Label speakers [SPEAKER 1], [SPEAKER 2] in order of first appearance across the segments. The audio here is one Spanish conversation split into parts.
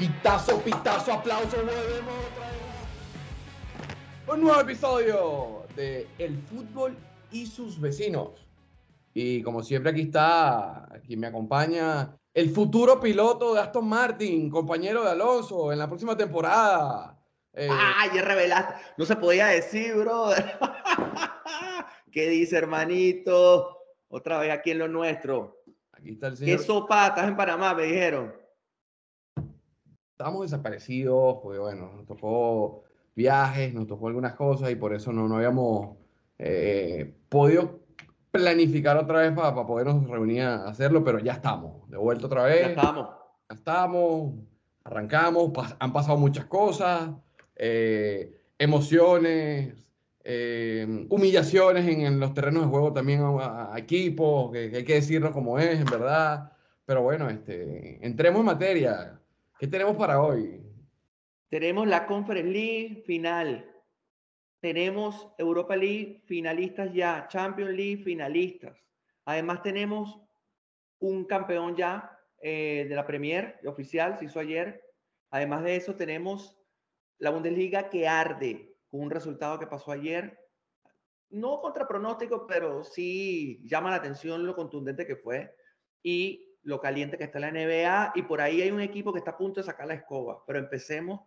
[SPEAKER 1] Pitazo, pitazo, aplauso, volvemos otra vez. Un nuevo episodio de El fútbol y sus vecinos. Y como siempre aquí está, aquí me acompaña el futuro piloto de Aston Martin, compañero de Alonso en la próxima temporada.
[SPEAKER 2] Eh, ah, ya revelaste. No se podía decir, brother. ¿Qué dice, hermanito? Otra vez aquí en lo nuestro. Aquí está el señor. ¿Qué sopa? Estás en Panamá, me dijeron
[SPEAKER 1] estábamos desaparecidos, porque bueno, nos tocó viajes, nos tocó algunas cosas y por eso no, no habíamos eh, podido planificar otra vez para, para podernos reunir a hacerlo, pero ya estamos, de vuelta otra vez.
[SPEAKER 2] Ya estamos.
[SPEAKER 1] Ya estamos, arrancamos, han pasado muchas cosas, eh, emociones, eh, humillaciones en, los terrenos de juego también a, equipos, que, que, hay que decirlo como es, en verdad. Pero bueno, este, entremos en materia. ¿Qué tenemos para hoy?
[SPEAKER 2] Tenemos la Conference League final. Tenemos Europa League finalistas ya, Champions League finalistas. Además tenemos un campeón ya eh, de la Premier oficial, se hizo ayer. Además de eso tenemos la Bundesliga que arde con un resultado que pasó ayer. No contra pronóstico, pero sí llama la atención lo contundente que fue. Y lo caliente que está la NBA y por ahí hay un equipo que está a punto de sacar la escoba. Pero empecemos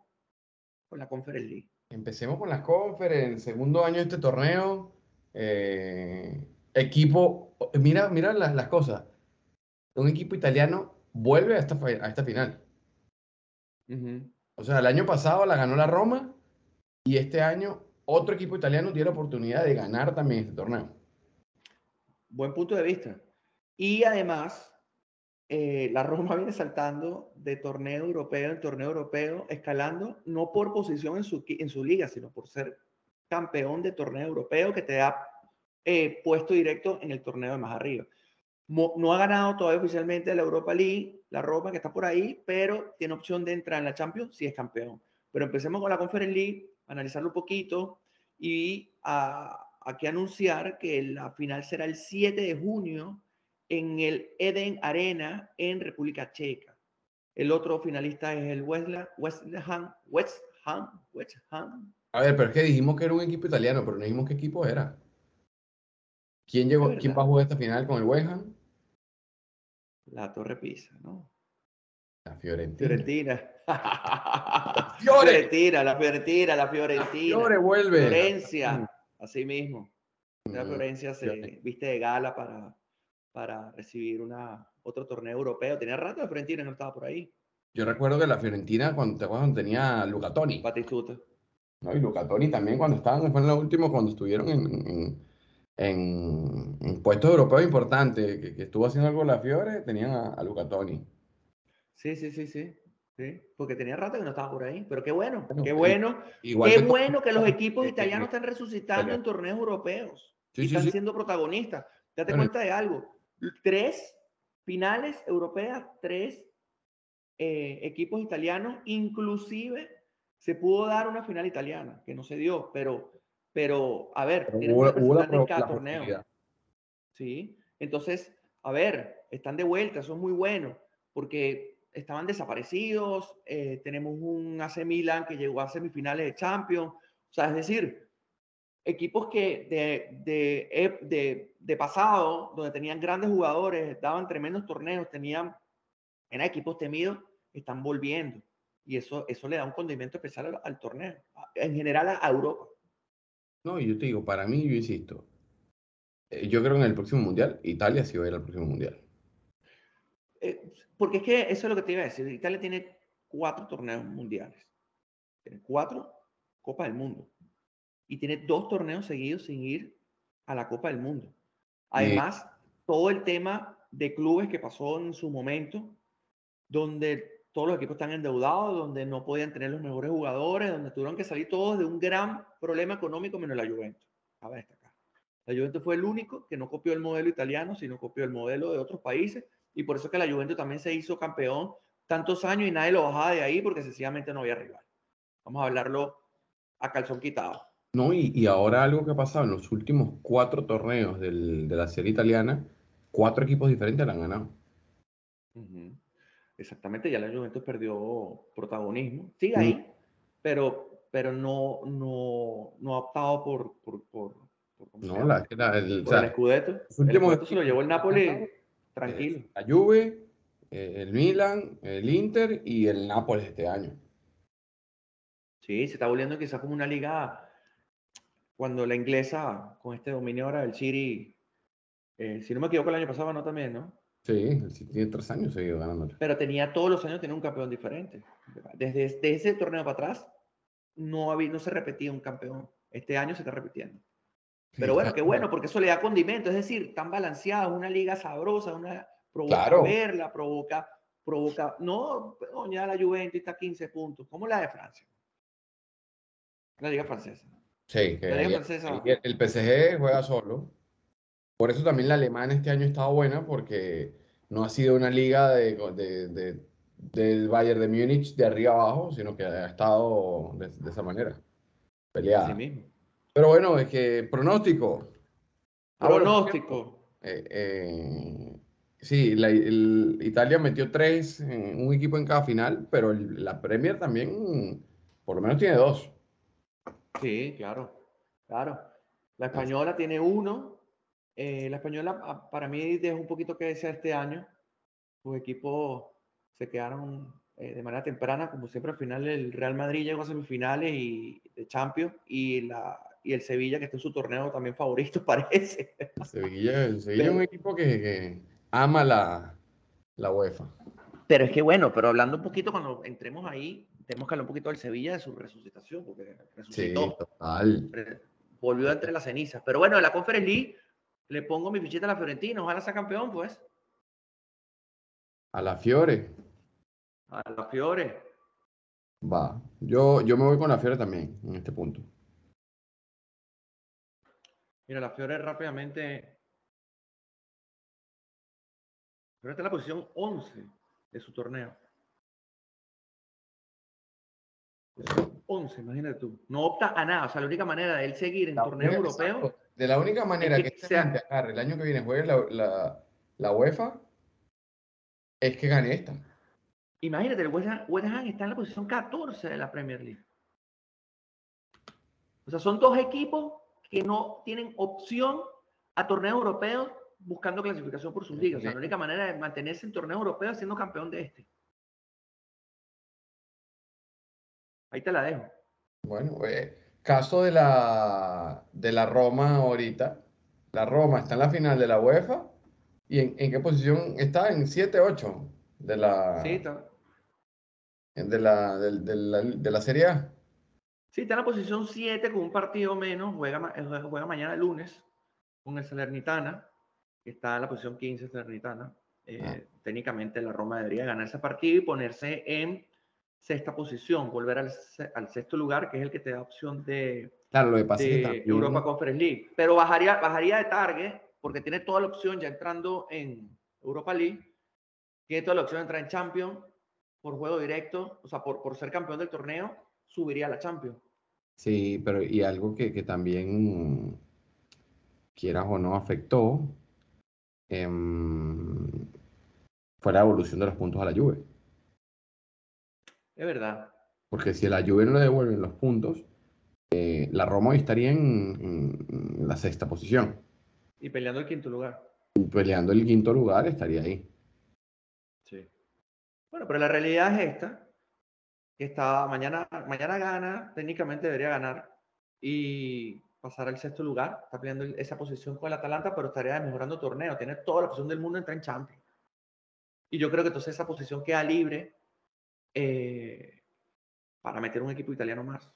[SPEAKER 2] con la Conference League.
[SPEAKER 1] Empecemos con las Conference, segundo año de este torneo. Eh, equipo, mira, mira las, las, cosas. Un equipo italiano vuelve a esta, a esta final. O sea, el año pasado la ganó la Roma y este año otro equipo italiano tiene la oportunidad de ganar también este torneo.
[SPEAKER 2] Buen punto de vista. Y además, eh, la Roma viene saltando de torneo europeo en torneo europeo, escalando no por posición en su, en su liga, sino por ser campeón de torneo europeo que te da eh, puesto directo en el torneo de más arriba. no ha ganado todavía oficialmente la Europa League, la Roma que está por ahí, pero tiene opción de entrar en la Champions si es campeón. Pero empecemos con la Conference League, analizarlo un poquito y a, aquí anunciar que la final será el 7 de junio en el Eden Arena en República Checa. El otro finalista es el West, West Ham, West Ham, West Ham.
[SPEAKER 1] A ver, pero es que dijimos que era un equipo italiano, pero no dijimos qué equipo era. ¿Quién, llegó, ¿quién va a jugar esta final con el West Ham?
[SPEAKER 2] La Torre Pisa, ¿no?
[SPEAKER 1] La Fiorentina.
[SPEAKER 2] Fiorentina. Fiorentina, la Fiorentina, la Fiorentina.
[SPEAKER 1] Fiore vuelve.
[SPEAKER 2] Florencia, mm. así mismo. La mm, Florencia se viste de gala para para recibir una, otro torneo europeo. Tenía rato de Fiorentina, no estaba por ahí.
[SPEAKER 1] Yo recuerdo que la Fiorentina, cuando, cuando tenía Lucatoni.
[SPEAKER 2] Batistuta.
[SPEAKER 1] No, y Lucatoni también cuando estaban, fue en los últimos, cuando estuvieron en, en, en, puestos europeos importantes, que, estuvo haciendo algo la Fiore, tenían a, a Lucatoni.
[SPEAKER 2] Sí, sí, sí, sí. Sí, porque tenía rato que no estaba por ahí. Pero qué bueno, qué bueno. qué bueno que los equipos italianos están resucitando en torneos europeos. y están siendo protagonistas. Date cuenta de algo tres finales europeas, tres eh, equipos italianos, inclusive se pudo dar una final italiana, que no se dio, pero, pero a ver, en cada torneo. Sí, entonces, a ver, están de vuelta, son muy buenos, porque estaban desaparecidos, eh, tenemos un AC Milan que llegó a semifinales de Champions, o sea, es decir, equipos que de, de, de, pasado, donde tenían grandes jugadores, daban tremendos torneos, tenían, eran equipos temidos, están volviendo. Y eso, eso le da un condimento especial al, torneo, en general a, Europa.
[SPEAKER 1] No, yo te digo, para mí, yo insisto, eh, yo creo que en el próximo mundial, Italia sí va a ir al próximo mundial.
[SPEAKER 2] Eh, porque es que eso es lo que te iba a decir. Italia tiene cuatro torneos mundiales. Tiene cuatro Copas del Mundo y tiene dos torneos seguidos sin ir a la Copa del Mundo. Además, todo el tema de clubes que pasó en su momento, donde todos los equipos están endeudados, donde no podían tener los mejores jugadores, donde tuvieron que salir todos de un gran problema económico menos la Juventus. A destacar. La Juventus fue el único que no copió el modelo italiano, sino copió el modelo de otros países, y por eso que la Juventus también se hizo campeón tantos años y nadie lo bajaba de ahí porque sencillamente no había rival. Vamos a hablarlo a calzón quitado.
[SPEAKER 1] No, y, ahora algo que ha pasado en los últimos cuatro torneos de la serie italiana, cuatro equipos diferentes la han ganado.
[SPEAKER 2] Exactamente, ya la Juventus perdió protagonismo. Sigue ahí, pero, pero no, no, no ha optado por, por, por,
[SPEAKER 1] no, la, el,
[SPEAKER 2] el Scudetto. El Scudetto se lo llevó el Napoli tranquilo.
[SPEAKER 1] La Juve, eh, el Milan, el Inter y el Nápoles este año.
[SPEAKER 2] Sí, se está volviendo quizás como una liga cuando la inglesa, con este dominio ahora del City, eh, si no me equivoco, el año pasado ganó también, ¿no?
[SPEAKER 1] Sí, el City tiene tres años seguido ganando.
[SPEAKER 2] Pero tenía todos los años tenía un campeón diferente. Desde, ese torneo para atrás no, había, no se repetía un campeón. Este año se está repitiendo. Pero bueno, qué bueno, porque eso le da condimento. Es decir, tan balanceada, una liga sabrosa, una provoca verla, provoca, provoca. No, ya la Juventus está a 15 puntos. ¿Cómo la de Francia? La liga francesa.
[SPEAKER 1] Sí, que el, PSG juega solo. Por eso también la alemana este año ha estado buena, porque no ha sido una liga de, del Bayern de Múnich de arriba abajo, sino que ha estado de, esa manera, peleada. Pero bueno, es que pronóstico.
[SPEAKER 2] Pronóstico.
[SPEAKER 1] Eh, eh, sí, la, Italia metió tres, en un equipo en cada final, pero la Premier también por lo menos tiene dos.
[SPEAKER 2] Sí, claro, claro. La española tiene uno. Eh, la española ah, para mí dejó un poquito que desear este año. Sus equipos se quedaron eh, de manera temprana, como siempre al final el Real Madrid llegó a semifinales y de Champions y la y el Sevilla que está en su torneo también favorito parece.
[SPEAKER 1] Sevilla, el Sevilla es un equipo que, ama la, la UEFA.
[SPEAKER 2] Pero es que bueno, pero hablando un poquito cuando entremos ahí, tenemos que hablar un poquito del Sevilla de su resucitación, porque resucitó. Sí, total. Volvió entre las cenizas. Pero bueno, en la Conference League le pongo mi fichita a la Fiorentina. Ojalá sea campeón, pues.
[SPEAKER 1] A la Fiore.
[SPEAKER 2] A la Fiore.
[SPEAKER 1] Va. Yo, yo me voy con la Fiore también en este punto.
[SPEAKER 2] Mira, la Fiore rápidamente. Pero está en la posición 11 de su torneo. 11, imagínate tú. No opta a nada. O sea, la única manera de él seguir en torneo europeo.
[SPEAKER 1] De la única manera que, este el año que viene juegue la, la, UEFA es que gane esta.
[SPEAKER 2] Imagínate, el West Ham, está en la posición 14 de la Premier League. O sea, son dos equipos que no tienen opción a torneos europeos buscando clasificación por sus ligas. O sea, la única manera de mantenerse en torneo europeo es siendo campeón de este. Ahí te la dejo.
[SPEAKER 1] Bueno, eh, caso de la, de la Roma ahorita. La Roma está en la final de la UEFA. ¿Y en, qué posición está? En 7-8 de la.
[SPEAKER 2] Sí, está.
[SPEAKER 1] De la, de, la, Serie A.
[SPEAKER 2] Sí, está en la posición 7 con un partido menos. Juega, eh, juega mañana lunes con el Salernitana, que está en la posición 15 Salernitana. Eh, ah. Técnicamente la Roma debería ganar ese partido y ponerse en sexta posición, volver al, sexto lugar, que es el que te da opción de,
[SPEAKER 1] claro, lo que
[SPEAKER 2] de Europa Conference League. Pero bajaría, bajaría de target, porque tiene toda la opción ya entrando en Europa League, tiene toda la opción de entrar en Champions por juego directo, o sea, por, por ser campeón del torneo, subiría a la Champions.
[SPEAKER 1] Sí, pero y algo que, que también, quieras o no, afectó, eh, fue la evolución de los puntos a la Juve.
[SPEAKER 2] Es verdad.
[SPEAKER 1] Porque si a la Juve no le devuelven los puntos, eh, la Roma estaría en, la sexta posición.
[SPEAKER 2] Y peleando el quinto lugar.
[SPEAKER 1] peleando el quinto lugar estaría ahí.
[SPEAKER 2] Sí. Bueno, pero la realidad es esta, que está, mañana, mañana gana, técnicamente debería ganar y pasar al sexto lugar. Está peleando esa posición con el Atalanta, pero estaría mejorando torneo. Tiene toda la posición del mundo, entra en Champions. Y yo creo que entonces esa posición queda libre eh, para meter un equipo italiano más.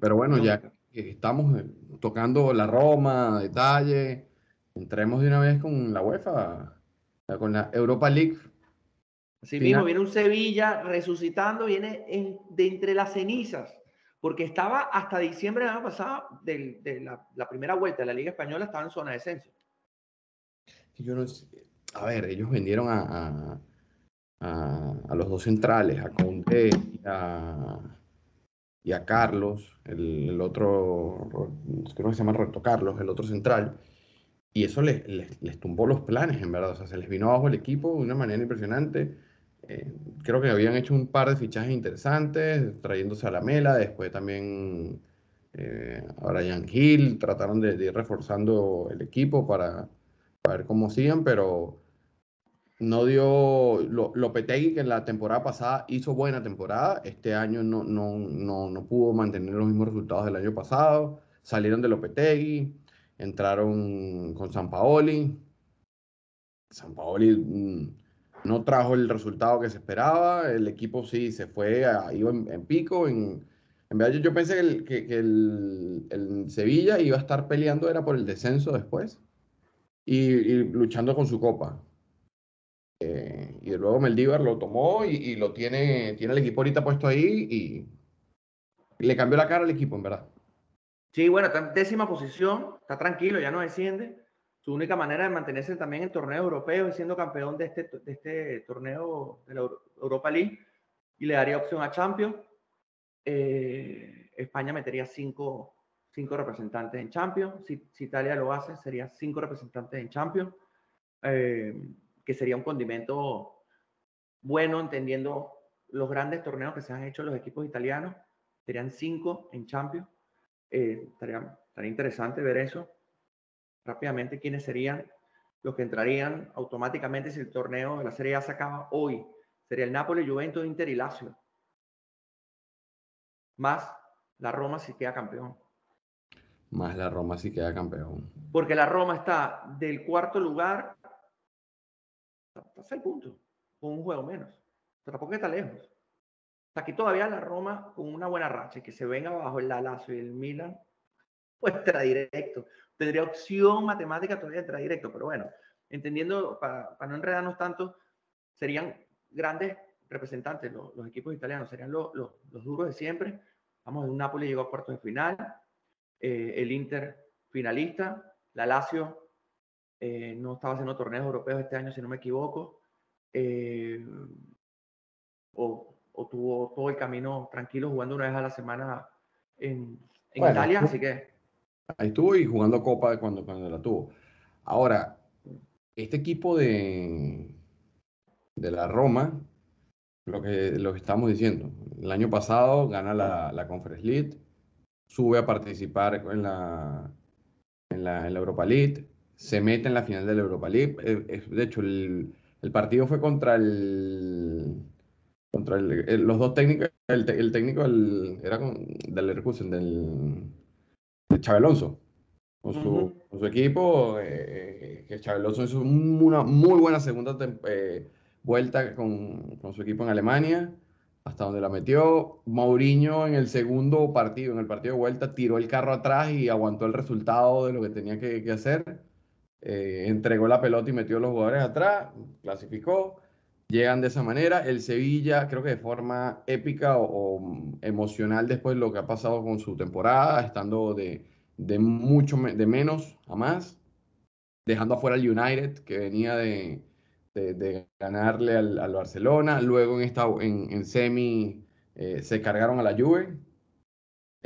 [SPEAKER 1] Pero bueno, ya estamos eh, tocando la Roma, detalle, entremos de una vez con la UEFA, con la Europa League.
[SPEAKER 2] Así mismo, viene un Sevilla resucitando, viene de entre las cenizas, porque estaba hasta diciembre del año pasado, de, la, primera vuelta de la Liga Española, estaba en zona de descenso.
[SPEAKER 1] Yo no a ver, ellos vendieron a a, los dos centrales, a Conte y a, y a Carlos, el, otro, creo que se llama Roberto Carlos, el otro central, y eso les, les, tumbó los planes, en verdad, o sea, se les vino abajo el equipo de una manera impresionante. eh, creo que habían hecho un par de fichajes interesantes, trayéndose a la Mela, después también eh, a Brian Hill, trataron de, ir reforzando el equipo para, para ver cómo siguen, pero no dio Lopetegui, que en la temporada pasada hizo buena temporada, este año no, no, no, no pudo mantener los mismos resultados del año pasado, salieron de Lopetegui, entraron con San Paoli, San Paoli mm, no trajo el resultado que se esperaba, el equipo sí se fue, iba en, pico, en, en verdad yo, pensé que, el, que, el, Sevilla iba a estar peleando, era por el descenso después, y luchando con su copa eh, y luego Meldívar lo tomó y, lo tiene, tiene el equipo ahorita puesto ahí y, le cambió la cara al equipo, en verdad.
[SPEAKER 2] Sí, bueno, está en décima posición, está tranquilo, ya no desciende. Su única manera de mantenerse también en torneo europeo es siendo campeón de este, de este torneo de la Europa League y le daría opción a Champions. Eh, España metería cinco, cinco, representantes en Champions. Si, si, Italia lo hace, sería cinco representantes en Champions. Eh, que sería un condimento bueno, entendiendo los grandes torneos que se han hecho los equipos italianos. Serían cinco en Champions. Eh, estaría, interesante ver eso. Rápidamente, ¿quiénes serían los que entrarían automáticamente si el torneo de la Serie A se acaba hoy? Sería el Napoli, Juventus, Inter y Lazio. Más la Roma si queda campeón.
[SPEAKER 1] Más la Roma si queda campeón.
[SPEAKER 2] Porque la Roma está del cuarto lugar Está seis puntos, con un juego menos. Tampoco está lejos. Hasta aquí todavía la Roma con una buena racha, que se venga abajo el Lazio y el Milan, pues entra directo. Tendría opción matemática todavía entra directo, pero bueno, entendiendo, para, no enredarnos tanto, serían grandes representantes los, equipos italianos, serían los, duros de siempre. Vamos, el Napoli llegó a cuartos de final, eh, el Inter finalista, la Lazio eh, no estaba haciendo torneos europeos este año, si no me equivoco, eh, o, tuvo todo el camino tranquilo jugando una vez a la semana en, Italia, así que...
[SPEAKER 1] Ahí estuvo y jugando Copa cuando, cuando la tuvo. Ahora, este equipo de, de la Roma, lo que, lo que estamos diciendo, el año pasado gana la, la Conference League, sube a participar en la, en la, en la Europa League, se mete en la final de la Europa League. Eh, de hecho, el, partido fue contra el contra los dos técnicos, el, técnico era del Leverkusen, del, de Chávez Alonso, con su, equipo, eh, que Chávez Alonso hizo una muy buena segunda eh, vuelta con, con, su equipo en Alemania, hasta donde la metió. Mourinho en el segundo partido, en el partido de vuelta, tiró el carro atrás y aguantó el resultado de lo que tenía que, que hacer eh, entregó la pelota y metió a los jugadores atrás, clasificó, llegan de esa manera. El Sevilla, creo que de forma épica o, emocional después de lo que ha pasado con su temporada, estando de, de mucho de menos a más, dejando afuera al United, que venía de, de, ganarle al, al, Barcelona. Luego en, esta, en, en semi eh, se cargaron a la Juve.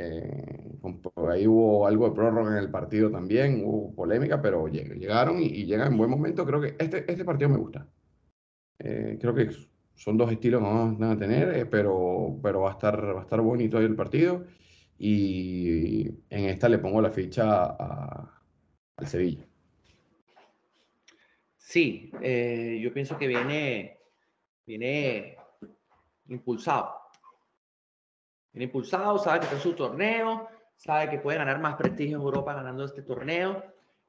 [SPEAKER 1] Eh, ahí hubo algo de prórroga en el partido también, hubo polémica, pero llegaron y, llegan en buen momento. Creo que este, este partido me gusta. Eh, creo que son dos estilos que vamos a tener, eh, pero, pero va, a estar, va a estar bonito ahí el partido. Y en esta le pongo la ficha al Sevilla.
[SPEAKER 2] Sí, yo pienso que viene, viene impulsado Viene impulsado, sabe que está en su torneo, sabe que puede ganar más prestigio en Europa ganando este torneo,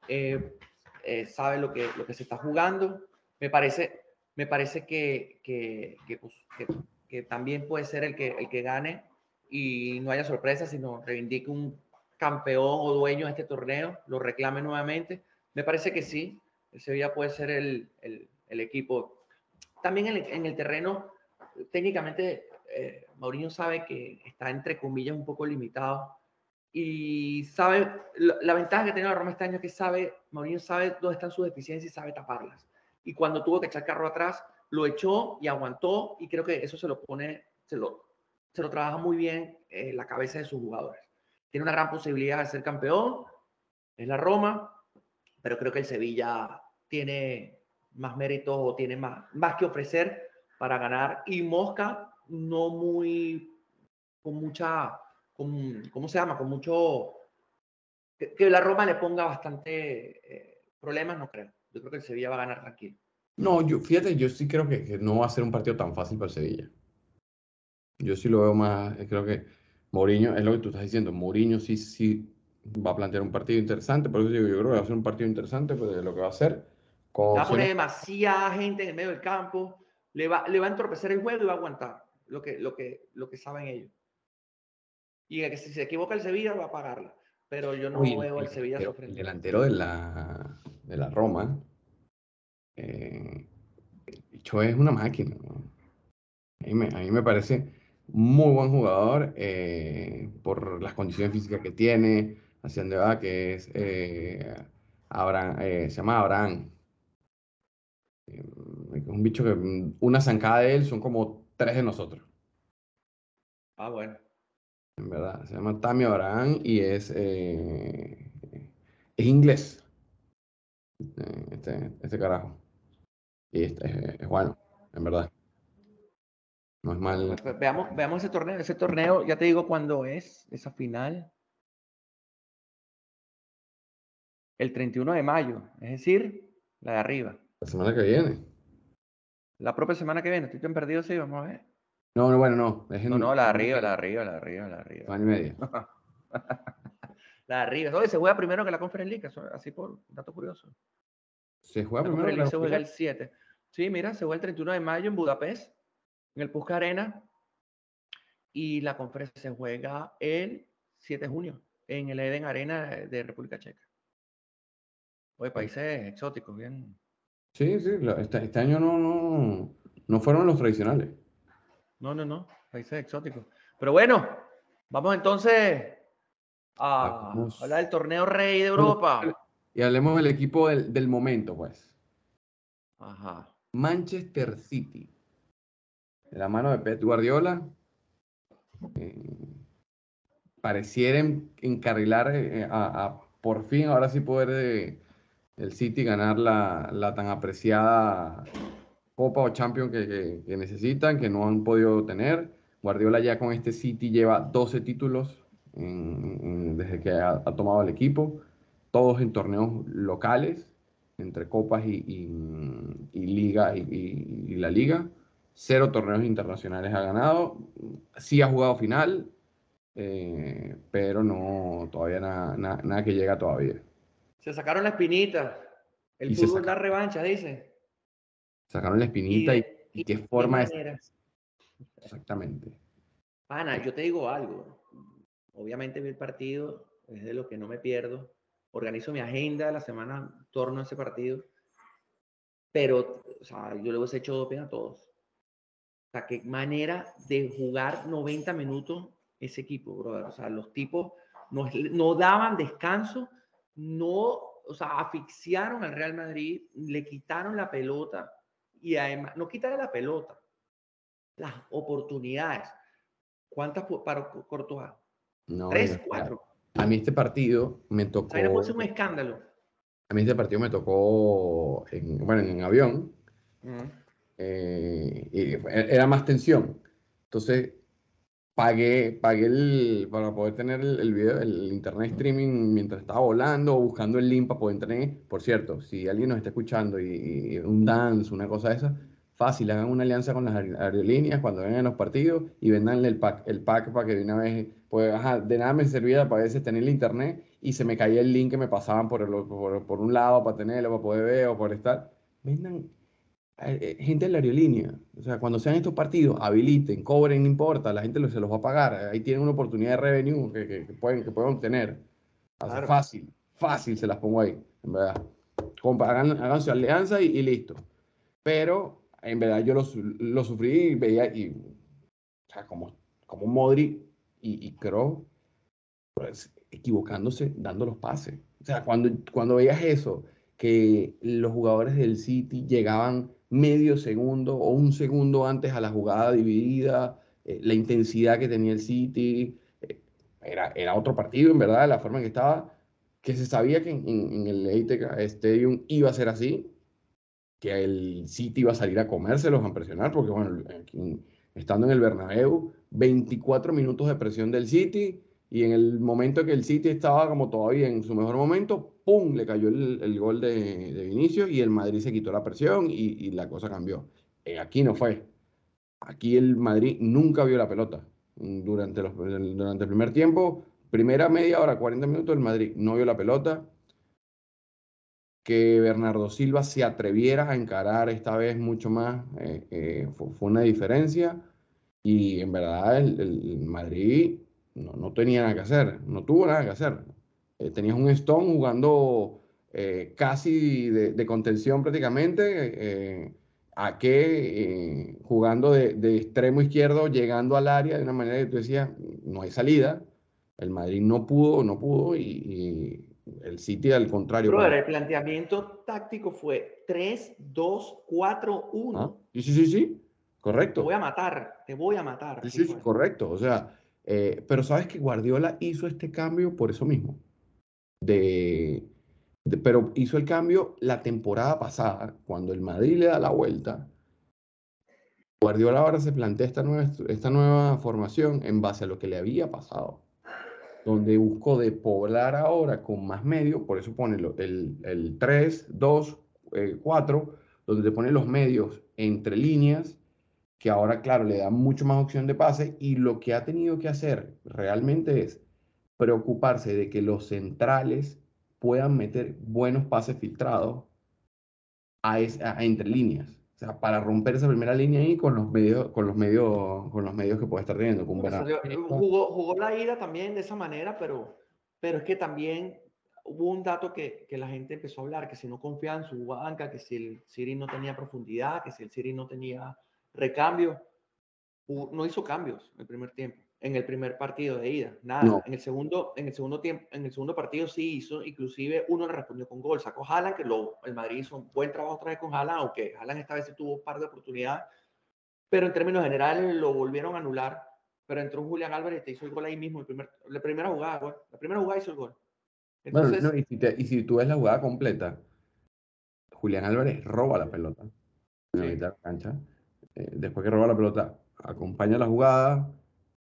[SPEAKER 2] eh, eh, sabe lo que, lo que se está jugando. Me parece, me parece que, que, pues, que, también puede ser el que, el que gane y no haya sorpresa, sino reivindique un campeón o dueño de este torneo, lo reclame nuevamente. Me parece que sí, el Sevilla puede ser el, el, el equipo. También en el, en el terreno, técnicamente eh, sabe que está entre comillas un poco limitado y sabe, la, ventaja que tiene la Roma este año que sabe, Mourinho sabe dónde están sus deficiencias y sabe taparlas. Y cuando tuvo que echar carro atrás, lo echó y aguantó y creo que eso se lo pone, se lo, se lo trabaja muy bien en la cabeza de sus jugadores. Tiene una gran posibilidad de ser campeón, es la Roma, pero creo que el Sevilla tiene más méritos o tiene más, más que ofrecer para ganar y Mosca no muy, con mucha, con, ¿cómo se llama? Con mucho, que, la Roma le ponga bastante eh, problemas, no creo. Yo creo que el Sevilla va a ganar tranquilo.
[SPEAKER 1] No, yo, fíjate, yo sí creo que, que no va a ser un partido tan fácil para el Sevilla. Yo sí lo veo más, eh, creo que Mourinho, es lo que tú estás diciendo, Mourinho sí, sí va a plantear un partido interesante, por eso digo, yo creo que va a ser un partido interesante pues, de lo que va a hacer.
[SPEAKER 2] Va a poner demasiada gente en el medio del campo, le va, le va a entorpecer el juego y va a aguantar lo que, lo que, lo que saben ellos. Y que si se equivoca el Sevilla va a pagarla. Pero yo no veo al Sevilla
[SPEAKER 1] sufriendo. El delantero de la, de la Roma, eh, es una máquina. A, mí me, a mí me parece muy buen jugador eh, por las condiciones físicas que tiene, hacia dónde va, que es eh, Abraham, eh, se llama Abraham. un bicho que mm, una zancada de él son como tres de nosotros.
[SPEAKER 2] Ah, bueno.
[SPEAKER 1] En verdad, se llama Tammy Abraham y es, es inglés. Este, este carajo. Y este, es bueno, en verdad. No es mal.
[SPEAKER 2] Veamos, veamos ese torneo. Ese torneo, ya te digo cuándo es, esa final. El 31 de mayo, es decir, la de arriba.
[SPEAKER 1] La semana que viene.
[SPEAKER 2] La propia semana que viene. Estoy tan perdido, sí, vamos a ver.
[SPEAKER 1] No, no, bueno, no.
[SPEAKER 2] No, no, la de arriba, la de arriba, la de arriba, la de arriba.
[SPEAKER 1] Año y medio.
[SPEAKER 2] la de arriba. Oye, se juega primero que la Conference League, así por dato curioso.
[SPEAKER 1] Se juega primero que la
[SPEAKER 2] Se juega el 7. Sí, mira, se juega el 31 de mayo en Budapest en el Pusca Arena y la conferencia se juega el 7 de junio en el Eden Arena de República Checa. Oye, países exóticos, bien.
[SPEAKER 1] Sí, sí, este, este, año no, no, no fueron los tradicionales.
[SPEAKER 2] No, no, no, países exóticos. Pero bueno, vamos entonces a hablar del torneo rey de Europa.
[SPEAKER 1] Y hablemos del equipo del, del momento, pues. Ajá. Manchester City de la mano de Pep Guardiola, eh, pareciera encarrilar eh, a, por fin, ahora sí poder eh, el City ganar la, tan apreciada Copa o Champions que, necesitan, que no han podido tener. Guardiola ya con este City lleva 12 títulos desde que ha, tomado el equipo, todos en torneos locales, entre copas y, liga y la liga cero torneos internacionales ha ganado, sí ha jugado final, eh, pero no, todavía nada, que llega todavía.
[SPEAKER 2] Se sacaron la espinita, el fútbol da revancha, dice.
[SPEAKER 1] Sacaron la espinita y, y, qué forma es. Exactamente.
[SPEAKER 2] Ana, yo te digo algo. Obviamente mi partido, es de lo que no me pierdo. Organizo mi agenda la semana en torno a ese partido. Pero, o sea, yo le he hecho doping a todos. O sea, qué manera de jugar 90 minutos ese equipo, brother. O sea, los tipos no, no daban descanso, no, o sea, asfixiaron al Real Madrid, le quitaron la pelota y además, no quitaron la pelota, las oportunidades. ¿Cuántas para Courtois?
[SPEAKER 1] No, Tres, cuatro. A mí este partido me tocó. Ahí
[SPEAKER 2] un escándalo.
[SPEAKER 1] A mí este partido me tocó, en, bueno, en avión. Eh, y era más tensión. Entonces, pagué, pagué el, para poder tener el, video, el internet streaming mientras estaba volando o buscando el link para poder tener. Por cierto, si alguien nos está escuchando y, un dance, una cosa de esa, fácil, hagan una alianza con las aerolíneas cuando vengan los partidos y vendanle el pack, el pack para que de una vez, pues, de nada me servía para veces tener el internet y se me caía el link que me pasaban por, el, por, por un lado para tenerlo, para poder ver o por estar. Vendan gente de la aerolínea. O sea, cuando sean estos partidos, habiliten, cobren, no importa, la gente se los va a pagar. Ahí tienen una oportunidad de revenue que, pueden, que pueden obtener. Fácil, fácil se las pongo ahí, en verdad. hagan, su alianza y, listo. Pero, en verdad, yo lo, lo sufrí y veía, y, o sea, como, como Modri y, y Kroos, pues, equivocándose, dando los pases. O sea, cuando, cuando veías eso, que los jugadores del City llegaban medio segundo o un segundo antes a la jugada dividida, eh, la intensidad que tenía el City, eh, era, era otro partido en verdad, la forma en que estaba, que se sabía que en, el Etihad Stadium iba a ser así. que el City iba a salir a comérselos, a presionar, porque bueno, estando en el Bernabéu, 24 minutos de presión del City y en el momento que el City estaba como todavía en su mejor momento, ¡pum! le cayó el, gol de, de, Vinicius y el Madrid se quitó la presión y, la cosa cambió. Eh, aquí no fue. Aquí el Madrid nunca vio la pelota. Durante, los, durante el primer tiempo, primera media hora, 40 minutos, el Madrid no vio la pelota que Bernardo Silva se atreviera a encarar esta vez mucho más eh, eh, fue, una diferencia y en verdad el, Madrid no, no, tenía nada que hacer, no tuvo nada que hacer. Eh, tenías un Stone jugando casi de, contención prácticamente, a que jugando de, de, extremo izquierdo, llegando al área de una manera que tú decías, no hay salida. El Madrid no pudo, no pudo y el City al contrario.
[SPEAKER 2] Pero el planteamiento táctico fue 3, 2, 4, 1.
[SPEAKER 1] Sí, sí, sí, sí, correcto.
[SPEAKER 2] Te voy a matar, te voy a matar.
[SPEAKER 1] Sí, sí, correcto. O sea, eh, pero sabes que Guardiola hizo este cambio por eso mismo. De, pero hizo el cambio la temporada pasada, cuando el Madrid le da la vuelta. Guardiola ahora se plantea esta nueva, esta nueva formación en base a lo que le había pasado donde buscó de poblar ahora con más medios, por eso pone el, el 3, 2, 4, donde te pone los medios entre líneas, que ahora, claro, le da mucho más opción de pase, y lo que ha tenido que hacer realmente es preocuparse de que los centrales puedan meter buenos pases filtrados a entre líneas para romper esa primera línea ahí con los medios, con los medios, con los medios que puede estar teniendo. Con
[SPEAKER 2] jugó, jugó, la ida también de esa manera, pero, pero es que también hubo un dato que, que, la gente empezó a hablar, que si no confiaba en su banca, que si el Siri no tenía profundidad, que si el Siri no tenía recambio, no hizo cambios el primer tiempo en el primer partido de ida. Nada. En el segundo, en el segundo tiempo, en el segundo partido sí hizo, inclusive uno le respondió con gol. Sacó Haaland, que lo, el Madrid hizo un buen trabajo otra vez con Haaland, aunque Haaland esta vez tuvo un par de oportunidades. Pero en términos generales lo volvieron a anular. Pero entró Julián Álvarez y te hizo el gol ahí mismo, el primer, la primera jugada, La primera jugada hizo el gol.
[SPEAKER 1] Entonces, bueno, y, si y, si tú ves la jugada completa, Julián Álvarez roba la pelota en la cancha. Eh, después que roba la pelota, acompaña la jugada,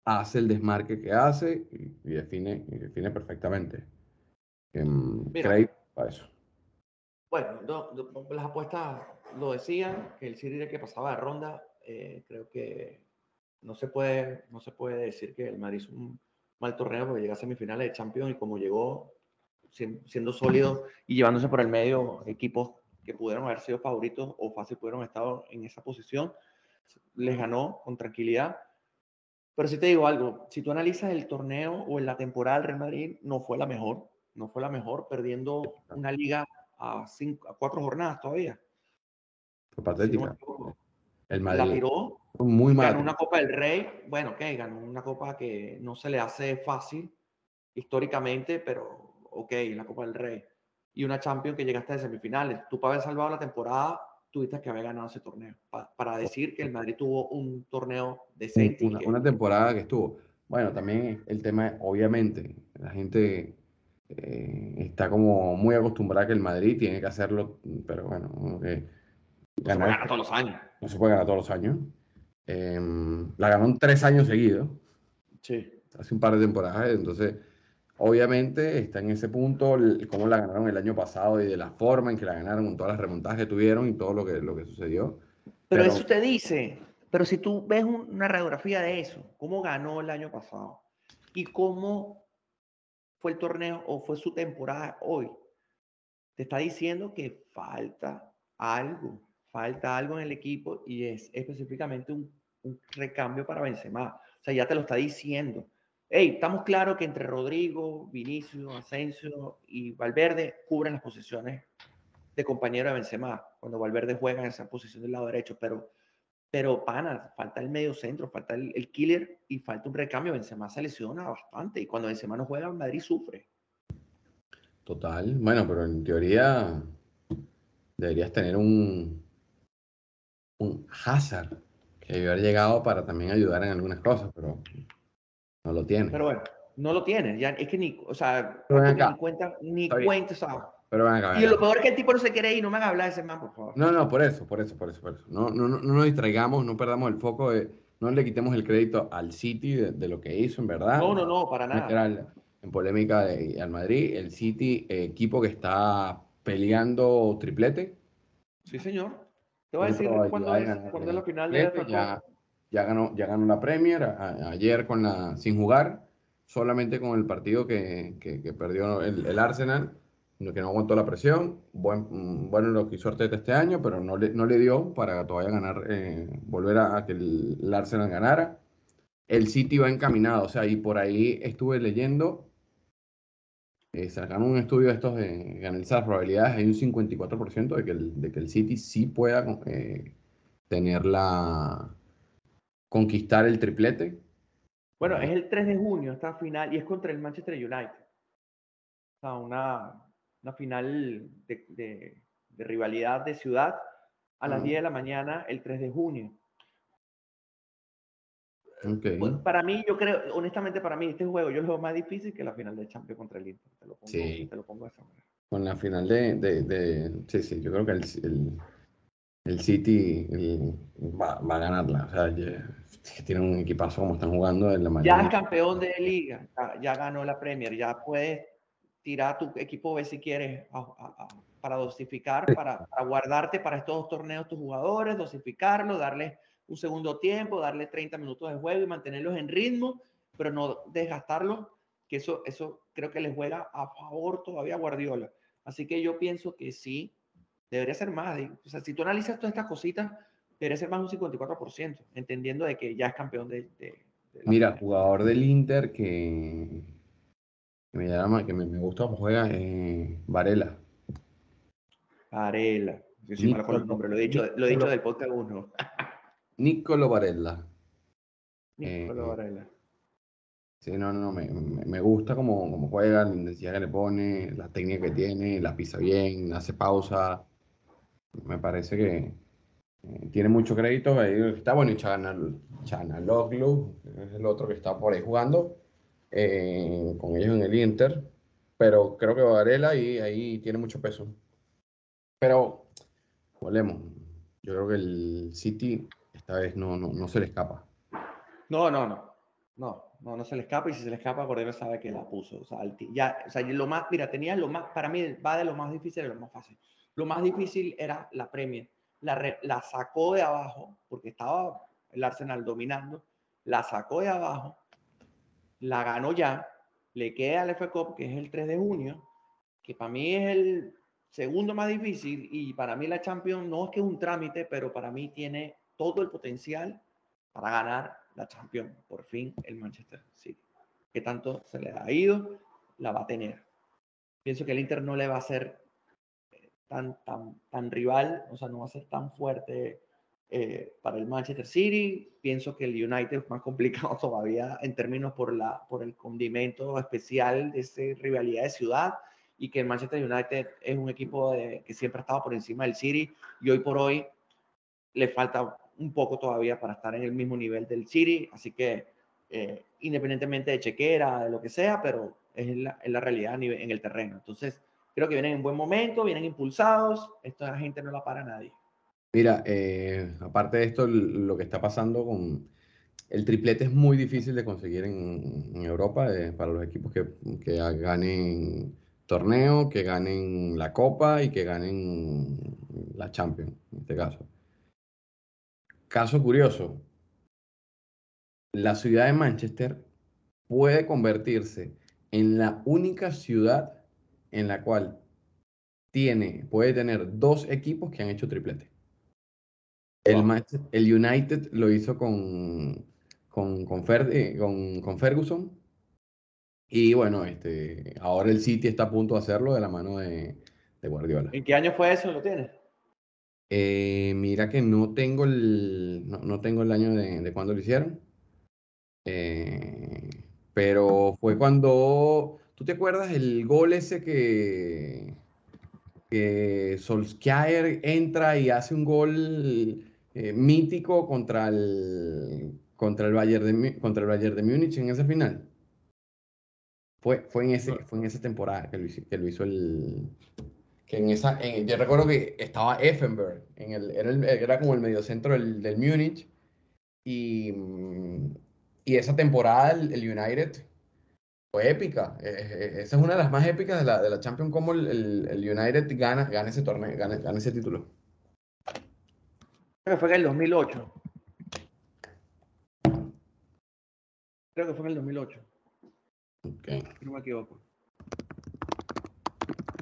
[SPEAKER 1] hace el desmarque que hace y, define, y define perfectamente. Um, para eso.
[SPEAKER 2] Bueno, las apuestas lo decían, que el City que pasaba de ronda, eh, creo que no se, puede, no se puede decir que el Madrid es un mal torneo porque llega a semifinales de Champions y como llegó siendo sólido y llevándose por el medio equipos que pudieron haber sido favoritos o fácil pudieron estar en esa posición, les ganó con tranquilidad pero si te digo algo, si tú analizas el torneo o en la temporada del Real Madrid, no fue la mejor, no fue la mejor, perdiendo una liga a, cinco, a cuatro jornadas todavía.
[SPEAKER 1] Fue patética.
[SPEAKER 2] el Madrid la tiró,
[SPEAKER 1] muy mal.
[SPEAKER 2] Ganó una Copa del Rey, bueno, que ganó una Copa que no se le hace fácil históricamente, pero ok, la Copa del Rey. Y una Champions que llegaste de semifinales. Tú para haber salvado la temporada tuviste que haber ganado ese torneo. para decir que el Madrid tuvo un torneo decente.
[SPEAKER 1] Una, una, temporada que estuvo. Bueno, también el tema, obviamente, la gente eh, está como muy acostumbrada que el Madrid tiene que hacerlo, pero bueno,
[SPEAKER 2] no se puede ganar todos los años.
[SPEAKER 1] No se puede ganar todos los años. Em, la ganó en tres años seguidos.
[SPEAKER 2] Sí.
[SPEAKER 1] Hace un par de temporadas, entonces Obviamente está en ese punto cómo la ganaron el año pasado y de la forma en que la ganaron, con todas las remontadas que tuvieron y todo lo que, lo que sucedió.
[SPEAKER 2] Pero, eso te dice, pero si tú ves una radiografía de eso, cómo ganó el año pasado y cómo fue el torneo o fue su temporada hoy, te está diciendo que falta algo, falta algo en el equipo y es específicamente un, un recambio para Benzema. O sea, ya te lo está diciendo hey, estamos claros que entre Rodrigo, Vinicio, Asensio y Valverde cubren las posiciones de compañero de Benzema, cuando Valverde juega en esa posición del lado derecho, pero, pero pana, falta el medio centro, falta el, killer y falta un recambio. Benzema se lesiona bastante y cuando Benzema no juega, Madrid sufre.
[SPEAKER 1] Total, bueno, pero en teoría deberías tener un, un Hazard que debió haber llegado para también ayudar en algunas cosas, pero no lo tiene.
[SPEAKER 2] Pero bueno, no lo tiene. Ya, es que ni, o sea, ni cuenta, ni cuenta, o sea, Pero Y lo peor es que el tipo no se quiere ir, no me haga hablar ese man, por favor.
[SPEAKER 1] No, no, por eso, por eso, por eso, por eso. No, no, no, no nos distraigamos, no perdamos el foco, no le quitemos el crédito al City de, lo que hizo, en verdad.
[SPEAKER 2] No, no, no, para nada.
[SPEAKER 1] en polémica de, al Madrid, el City, equipo que está peleando triplete.
[SPEAKER 2] Sí, señor. Te voy a decir cuándo es, la final de
[SPEAKER 1] ya, ya ganó, ya ganó la Premier ayer con la sin jugar, solamente con el partido que, que, perdió el, el Arsenal que no aguantó la presión. Buen, bueno lo que hizo Arteta este año, pero no le, no le dio para todavía ganar, eh, volver a, que el, Arsenal ganara. El City va encaminado, o sea, y por ahí estuve leyendo, eh, sacaron un estudio de estos de analizar las probabilidades, hay un 54% de que, el, de que el City sí pueda eh, tener la, conquistar el triplete.
[SPEAKER 2] Bueno, es el 3 de junio esta final y es contra el Manchester United. O sea, una, una final de, rivalidad de ciudad a las 10 de la mañana el 3 de junio. Okay. Pues, para mí, yo creo, honestamente, para mí, este juego yo lo veo más difícil que la final de Champions contra el Inter. Te lo pongo, sí. te lo pongo de esa manera.
[SPEAKER 1] Con la final de, de, Sí, sí, yo creo que el, el, City va, va, a ganarla. O sea, tiene un equipazo como están jugando en la
[SPEAKER 2] mañana. Ya es campeón de liga, ya, ya ganó la Premier, ya puede tirar tu equipo B si quieres para dosificar, para, guardarte para estos dos torneos tus jugadores, dosificarlo, darles un segundo tiempo, darle 30 minutos de juego y mantenerlos en ritmo, pero no desgastarlos, que eso, eso creo que les juega a favor todavía a Guardiola. Así que yo pienso que sí, debería ser más. O sea, si tú analizas todas estas cositas, debería ser más un 54%, entendiendo de que ya es campeón de...
[SPEAKER 1] Mira, jugador del Inter que me llama, que me, me gusta cómo juega eh, Varela.
[SPEAKER 2] Varela. Yo sí me el nombre, lo he dicho, lo he dicho del podcast 1.
[SPEAKER 1] Nicolo Varela.
[SPEAKER 2] Nicolo eh, Varela.
[SPEAKER 1] Sí, no, no, me, me, gusta cómo, cómo, juega, la intensidad que le pone, la técnica que tiene, la pisa bien, hace pausa. Me parece que eh, tiene mucho crédito. Ahí está bueno y Chanaloglu, es el otro que está por ahí jugando. Eh, con ellos en el Inter, pero creo que Varela y ahí tiene mucho peso. Pero, volvemos. Yo creo que el City esta vez no, no, no se le escapa.
[SPEAKER 2] No, no, no. No, no, no se le escapa y si se le escapa, Cordero sabe que la puso. O sea, ya, o sea, lo más, mira, tenía lo más, para mí va de lo más difícil a lo más fácil. Lo más difícil era la Premier. La, la sacó de abajo porque estaba el Arsenal dominando, la sacó de abajo la ganó ya, le queda al FA Cup, que es el 3 de junio, que para mí es el segundo más difícil y para mí la Champions no es que es un trámite, pero para mí tiene todo el potencial para ganar la Champions. Por fin el Manchester City. Que tanto se le ha ido, la va a tener. Pienso que el Inter no le va a eh, tan, tan, tan rival, o sea, no va a ser tan fuerte eh, para el Manchester City. Pienso que el United es más complicado todavía en términos por, la, por el condimento especial de esa rivalidad de ciudad y que el Manchester United es un equipo que siempre ha estado por encima del City y hoy por hoy le falta un poco todavía para estar en el mismo nivel del City. Así que eh, independientemente de chequera, de lo que sea, pero es la, es la realidad en el terreno. Entonces, creo que vienen en buen momento, vienen impulsados. Esta gente no la para nadie.
[SPEAKER 1] Mira, eh, aparte de esto, lo que está pasando con el triplete es muy difícil de conseguir en, Europa eh, para los equipos que, ganen torneo, que ganen la Copa y que ganen la Champions, en este caso. Caso curioso, la ciudad de Manchester puede convertirse en la única ciudad en la cual tiene, puede tener dos equipos que han hecho triplete. El, el United lo hizo con, con, con, con, Ferguson. Y bueno, este, ahora el City está a punto de hacerlo de la mano de, Guardiola.
[SPEAKER 2] ¿En qué año fue eso? ¿Lo tienes?
[SPEAKER 1] Eh, mira que no tengo el, no, tengo el año de, de cuando lo hicieron. Eh, pero fue cuando. ¿Tú te acuerdas el gol ese que, que Solskjaer entra y hace un gol eh, mítico contra el, contra, el Bayern de, contra el Bayern de Múnich en ese final. Fue, fue, en ese, fue en esa temporada que lo hizo, que lo hizo el, que en esa, yo recuerdo que estaba Effenberg, en el, era, el, era como el mediocentro del, del Múnich, y, y, esa temporada el, United fue épica. E, e, esa es una de las más épicas de la, de la Champions, como el, el, United gana, gana ese torneo, gana, gana ese título.
[SPEAKER 2] Creo que fue en el 2008. Creo que fue en el 2008. Ok. No me equivoco.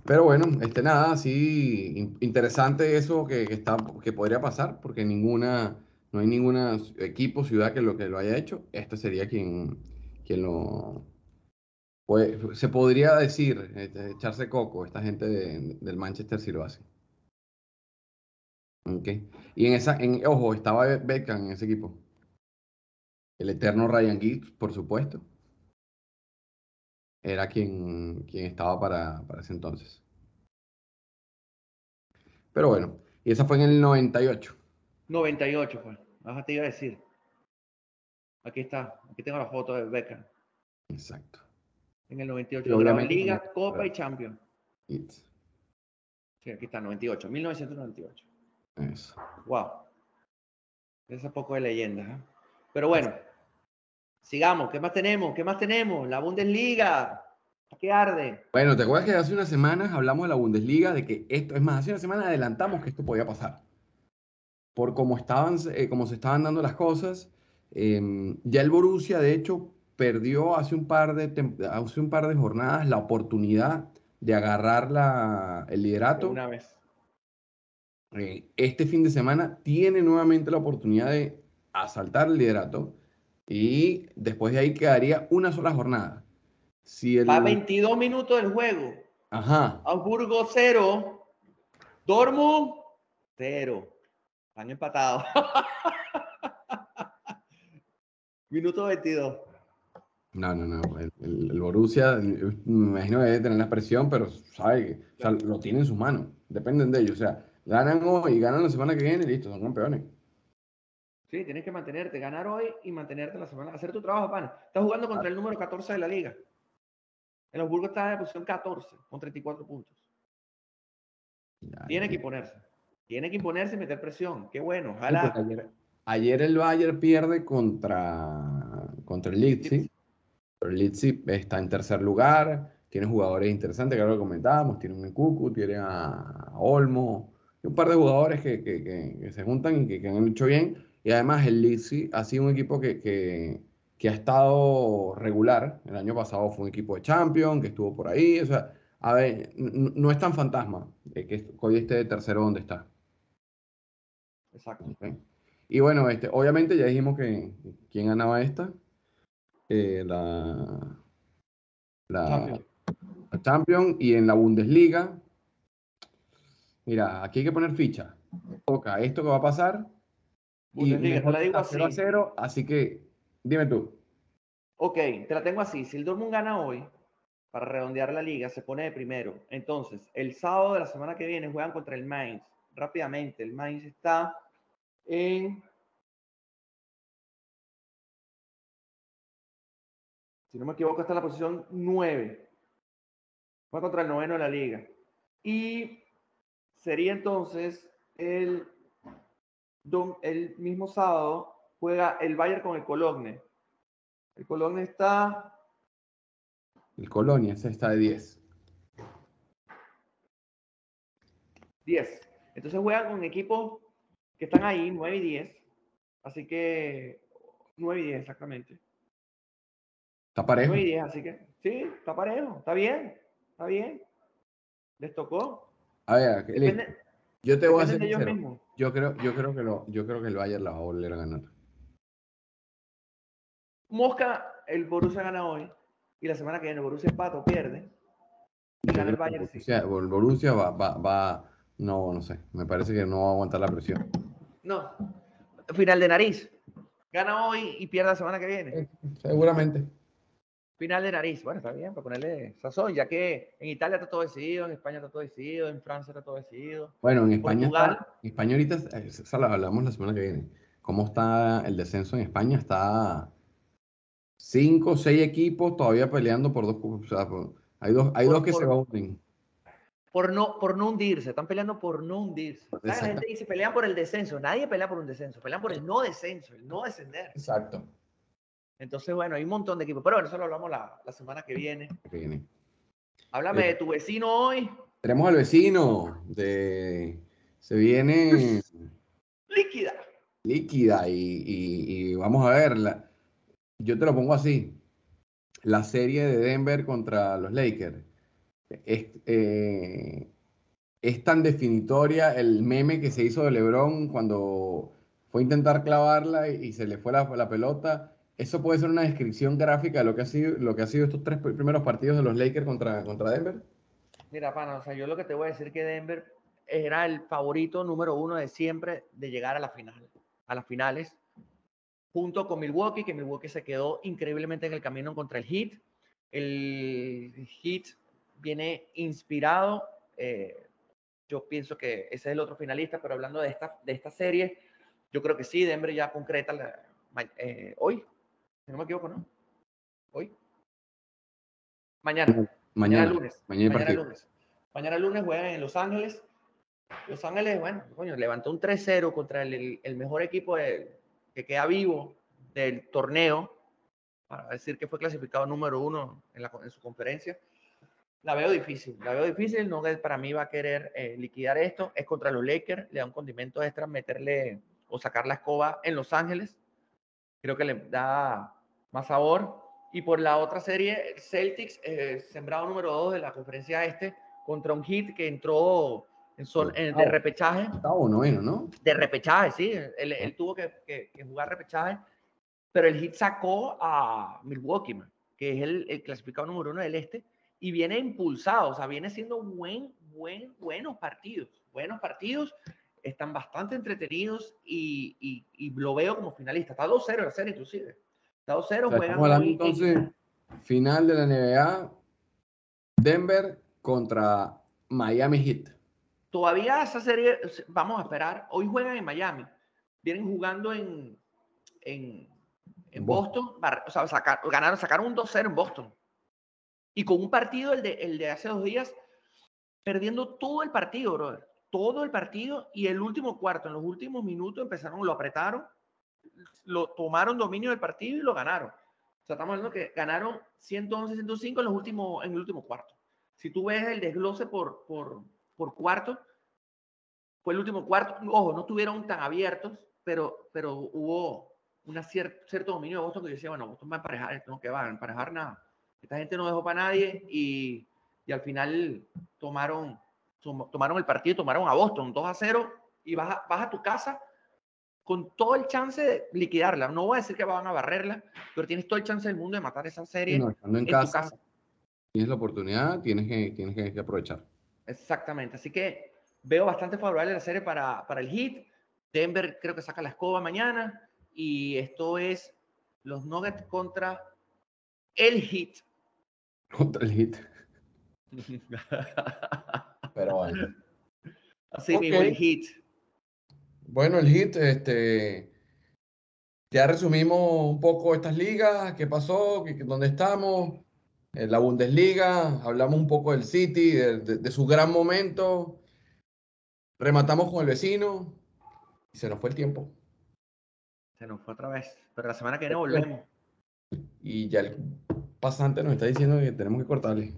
[SPEAKER 1] Pero bueno, este nada, sí, interesante eso que, está, que podría pasar, porque ninguna, no hay ningún equipo, ciudad que lo, que lo haya hecho. Este sería quien, quien lo... Pues, se podría decir, este, echarse coco, esta gente del Manchester si lo hace. Okay. Y en esa, en, ojo, estaba Beckham en ese equipo. El eterno Ryan Giggs, por supuesto era quien, quien estaba para, para ese entonces. Pero bueno, y esa fue en el 98.
[SPEAKER 2] 98 fue, Ajá, te iba a decir. Aquí está, aquí tengo la foto de Beckham.
[SPEAKER 1] Exacto.
[SPEAKER 2] En el 98, la Liga, Copa y Champions. Sí, aquí está, 98, 1998. Eso. Wow. Esa poco de leyenda. ¿eh? Pero bueno, Sigamos, ¿qué más tenemos? ¿Qué más tenemos? La Bundesliga. ¿Qué arde?
[SPEAKER 1] Bueno, ¿te acuerdas que hace unas semanas hablamos de la Bundesliga? De que esto, es más, hace una semana adelantamos que esto podía pasar. Por cómo, estaban, eh, se estaban dando las cosas. Em, ya el Borussia, de hecho, perdió hace un par de, hace un par de jornadas la oportunidad de agarrar la, el liderato.
[SPEAKER 2] Una vez.
[SPEAKER 1] Eh, este fin de semana tiene nuevamente la oportunidad de asaltar el liderato y después de ahí quedaría una sola jornada.
[SPEAKER 2] Si el... Va 22 minutos del juego.
[SPEAKER 1] Ajá.
[SPEAKER 2] Augsburgo 0. Dortmund 0. Están empatados. Minuto 22.
[SPEAKER 1] No, no, no. El, Borussia, me imagino que debe tener la presión, pero sabe o sea, lo tiene en sus manos. Dependen de ellos. O sea, ganan hoy y ganan la semana que viene y listo, son campeones.
[SPEAKER 2] Sí, tienes que mantenerte, ganar hoy y mantenerte la semana, hacer tu trabajo, pana. Estás jugando contra el número 14 de la liga. El Osburgo está en posición 14 con 34 puntos. Tiene que imponerse. Tiene que imponerse y meter presión. Qué bueno. Ojalá.
[SPEAKER 1] ayer, el Bayern pierde contra, contra el Leipzig. Pero el Leipzig está en tercer lugar. Tiene jugadores interesantes que ahora lo comentábamos. Tiene un Cucu, tiene a Olmo. Y un par de jugadores que, que, que, se juntan y que, han hecho bien. Y además el Leeds ha sido un equipo que, que, ha estado regular. El año pasado fue un equipo de Champions, que estuvo por ahí. O sea, a ver, no, es tan fantasma que hoy esté de tercero donde está.
[SPEAKER 2] Exacto.
[SPEAKER 1] Y bueno, este, obviamente ya dijimos que quién ganaba esta. Eh, la, la, Champions. Y en la Bundesliga. Mira, aquí hay que poner ficha. Toca esto que va a pasar y te la digo así. A cero, así que dime tú.
[SPEAKER 2] Ok, te la tengo así. Si el Dortmund gana hoy, para redondear la liga, se pone de primero. Entonces, el sábado de la semana que viene juegan contra el Mainz. Rápidamente, el Mainz está en... Si no me equivoco, está en la posición 9. Juega contra el noveno de la liga. Y sería entonces el el mismo sábado juega el Bayern con el Cologne. El Cologne está...
[SPEAKER 1] El Colonia, ese está de 10.
[SPEAKER 2] 10. Entonces juegan con equipos que están ahí, 9 y 10. Así que 9 y 10 exactamente.
[SPEAKER 1] Está parejo.
[SPEAKER 2] 9 y 10, así que sí, está parejo, está bien, está bien. Les tocó.
[SPEAKER 1] A ver, yo te voy a hacer yo creo, yo creo que lo, yo creo que el Bayern la va a volver a ganar.
[SPEAKER 2] Mosca, el Borussia gana hoy y la semana que viene el Borussia empata o pierde. Y gana el Bayern.
[SPEAKER 1] Borussia, el Borussia va, va, va, no, no sé, me parece que no va a aguantar la presión.
[SPEAKER 2] No, final de nariz. Gana hoy y pierde la semana que viene.
[SPEAKER 1] Seguramente.
[SPEAKER 2] Final de nariz. Bueno, está bien, para ponerle sazón, ya que en Italia está todo decidido, en España está todo decidido, en Francia está todo decidido.
[SPEAKER 1] Bueno, en España, está, en España ahorita, eh, esa la hablamos la semana que viene. ¿Cómo está el descenso en España? Está cinco, seis equipos todavía peleando por dos. O sea, hay dos, hay dos que se unen.
[SPEAKER 2] por no, por no hundirse, están peleando por no hundirse. La gente dice, pelean por el descenso. Nadie pelea por un descenso, pelean por el no descenso, el no descender.
[SPEAKER 1] Exacto.
[SPEAKER 2] Entonces, bueno, hay un montón de equipos. Pero bueno, eso lo hablamos la, la semana que viene. viene. Háblame de tu vecino hoy.
[SPEAKER 1] Tenemos al vecino de... Se viene...
[SPEAKER 2] líquida.
[SPEAKER 1] Líquida y, y, vamos a verla. Yo te lo pongo así. La serie de Denver contra los Lakers es, eh, es tan definitoria el meme que se hizo de LeBron cuando fue a intentar clavarla y, se le fue la, la, pelota. Eso puede ser una descripción gráfica de lo que ha sido, lo que ha sido estos tres primeros partidos de los Lakers contra, contra Denver.
[SPEAKER 2] Mira, pana, o sea, yo lo que te voy a decir que Denver era el favorito número uno de siempre de llegar a la final, a las finales, junto con Milwaukee, que Milwaukee se quedó increíblemente en el camino contra el Heat. El Heat viene inspirado. Eh, yo pienso que ese es el otro finalista, pero hablando de esta, de esta serie, yo creo que sí, Denver ya concreta eh, hoy, si no me equivoco, ¿no? Hoy. Mañana. Mañana, lunes. Mañana, lunes. Mañana lunes juegan en Los Ángeles. Los Ángeles, bueno, coño, levantó un 3-0 contra el, el, mejor equipo que queda vivo del torneo, para decir que fue clasificado número uno en, la, en su conferencia. La veo difícil, la veo difícil. No para mí va a querer eh, liquidar esto. Es contra los Lakers, le da un condimento extra meterle o sacar la escoba en Los Ángeles. Creo que le da más sabor. Y por la otra serie, Celtics, eh, sembrado número 2 de la conferencia este, contra un hit que entró en sol, en, de repechaje.
[SPEAKER 1] ¿no?
[SPEAKER 2] De repechaje, sí. Él, tuvo que, que, jugar repechaje. Pero el hit sacó a Milwaukee, que es el, el clasificado número uno del este y viene impulsado, o sea, viene siendo buen, buen, buenos partidos, buenos partidos, están bastante entretenidos y, y, lo veo como finalista. Está 2-0 la serie inclusive. Está 2-0,
[SPEAKER 1] juegan entonces, final de la NBA, Denver contra Miami Heat.
[SPEAKER 2] Todavía esa serie, vamos a esperar, hoy juegan en Miami, vienen jugando en, en, en Boston, o sea, sacar, ganaron, sacaron un 2-0 en Boston. Y con un partido, el de, el de hace dos días, perdiendo todo el partido, brother. Todo el partido y el último cuarto, en los últimos minutos empezaron, lo apretaron, lo tomaron dominio del partido y lo ganaron. O sea, estamos hablando que ganaron 111, 105 en, los últimos, en el último cuarto. Si tú ves el desglose por, por, por cuarto, fue el último cuarto. Ojo, no estuvieron tan abiertos, pero, pero hubo un cierto dominio de Boston que yo decía, bueno, Boston va a emparejar, no que va a emparejar nada. Esta gente no dejó para nadie y, y al final tomaron, tomaron el partido, tomaron a Boston 2 a 0 y vas a, vas a tu casa con todo el chance de liquidarla. No voy a decir que van a barrerla, pero tienes todo el chance del mundo de matar esa serie
[SPEAKER 1] en, casa, Tienes la oportunidad, tienes que, tienes que, aprovechar.
[SPEAKER 2] Exactamente. Así que veo bastante favorable la serie para, para el Heat. Denver creo que saca la escoba mañana. Y esto es los Nuggets contra el Heat.
[SPEAKER 1] Contra el hit. Pero bueno.
[SPEAKER 2] Así mismo, el hit.
[SPEAKER 1] Bueno, el hit, este. Ya resumimos un poco estas ligas, qué pasó, dónde estamos, en la Bundesliga, hablamos un poco del City, de, su gran momento, rematamos con el vecino y se nos fue el tiempo.
[SPEAKER 2] Se nos fue otra vez, pero la semana que viene volvemos.
[SPEAKER 1] Y ya el pasante nos está diciendo que tenemos que cortarle.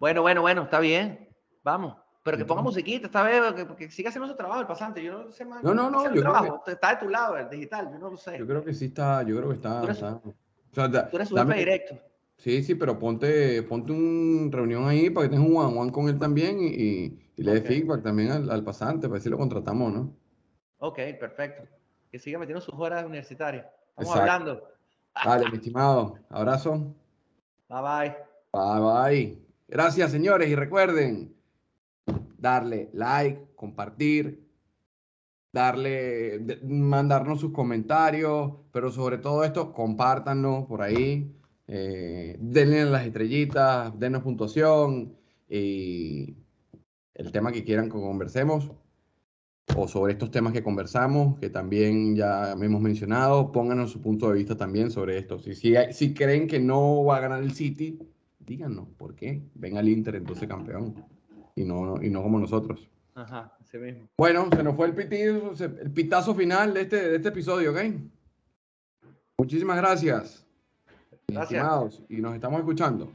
[SPEAKER 2] Bueno, bueno, bueno, está bien. Vamos. Pero que ponga musiquita esta vez, que, siga haciendo su trabajo el pasante. Yo no sé más.
[SPEAKER 1] No, no, no. Yo
[SPEAKER 2] creo que... Está de tu lado, el digital, yo no lo sé.
[SPEAKER 1] Yo creo que sí está, yo creo que está.
[SPEAKER 2] Tú eres, su jefe directo.
[SPEAKER 1] Sí, sí, pero ponte, ponte una reunión ahí para que tengas un one one con él también y, le dé feedback también al, pasante para ver si lo contratamos, ¿no?
[SPEAKER 2] Ok, perfecto. Que siga metiendo sus horas universitarias. Estamos hablando.
[SPEAKER 1] Dale, mi estimado. Abrazo.
[SPEAKER 2] Bye bye.
[SPEAKER 1] Bye bye. Gracias, señores. Y recuerden darle like, compartir, darle, mandarnos sus comentarios, pero sobre todo esto, compártanos por ahí. Eh, denle las estrellitas, denos puntuación y el tema que quieran que conversemos o sobre estos temas que conversamos, que también ya hemos mencionado, pónganos su punto de vista también sobre esto. Si, si, si creen que no va a ganar el City, díganos por qué. Ven al Inter entonces campeón. Y no, y no como nosotros.
[SPEAKER 2] Ajá, ese mismo.
[SPEAKER 1] Bueno, se nos fue el, pitido, el pitazo final de este, de este episodio, ¿ok? Muchísimas gracias. Gracias. y nos estamos escuchando.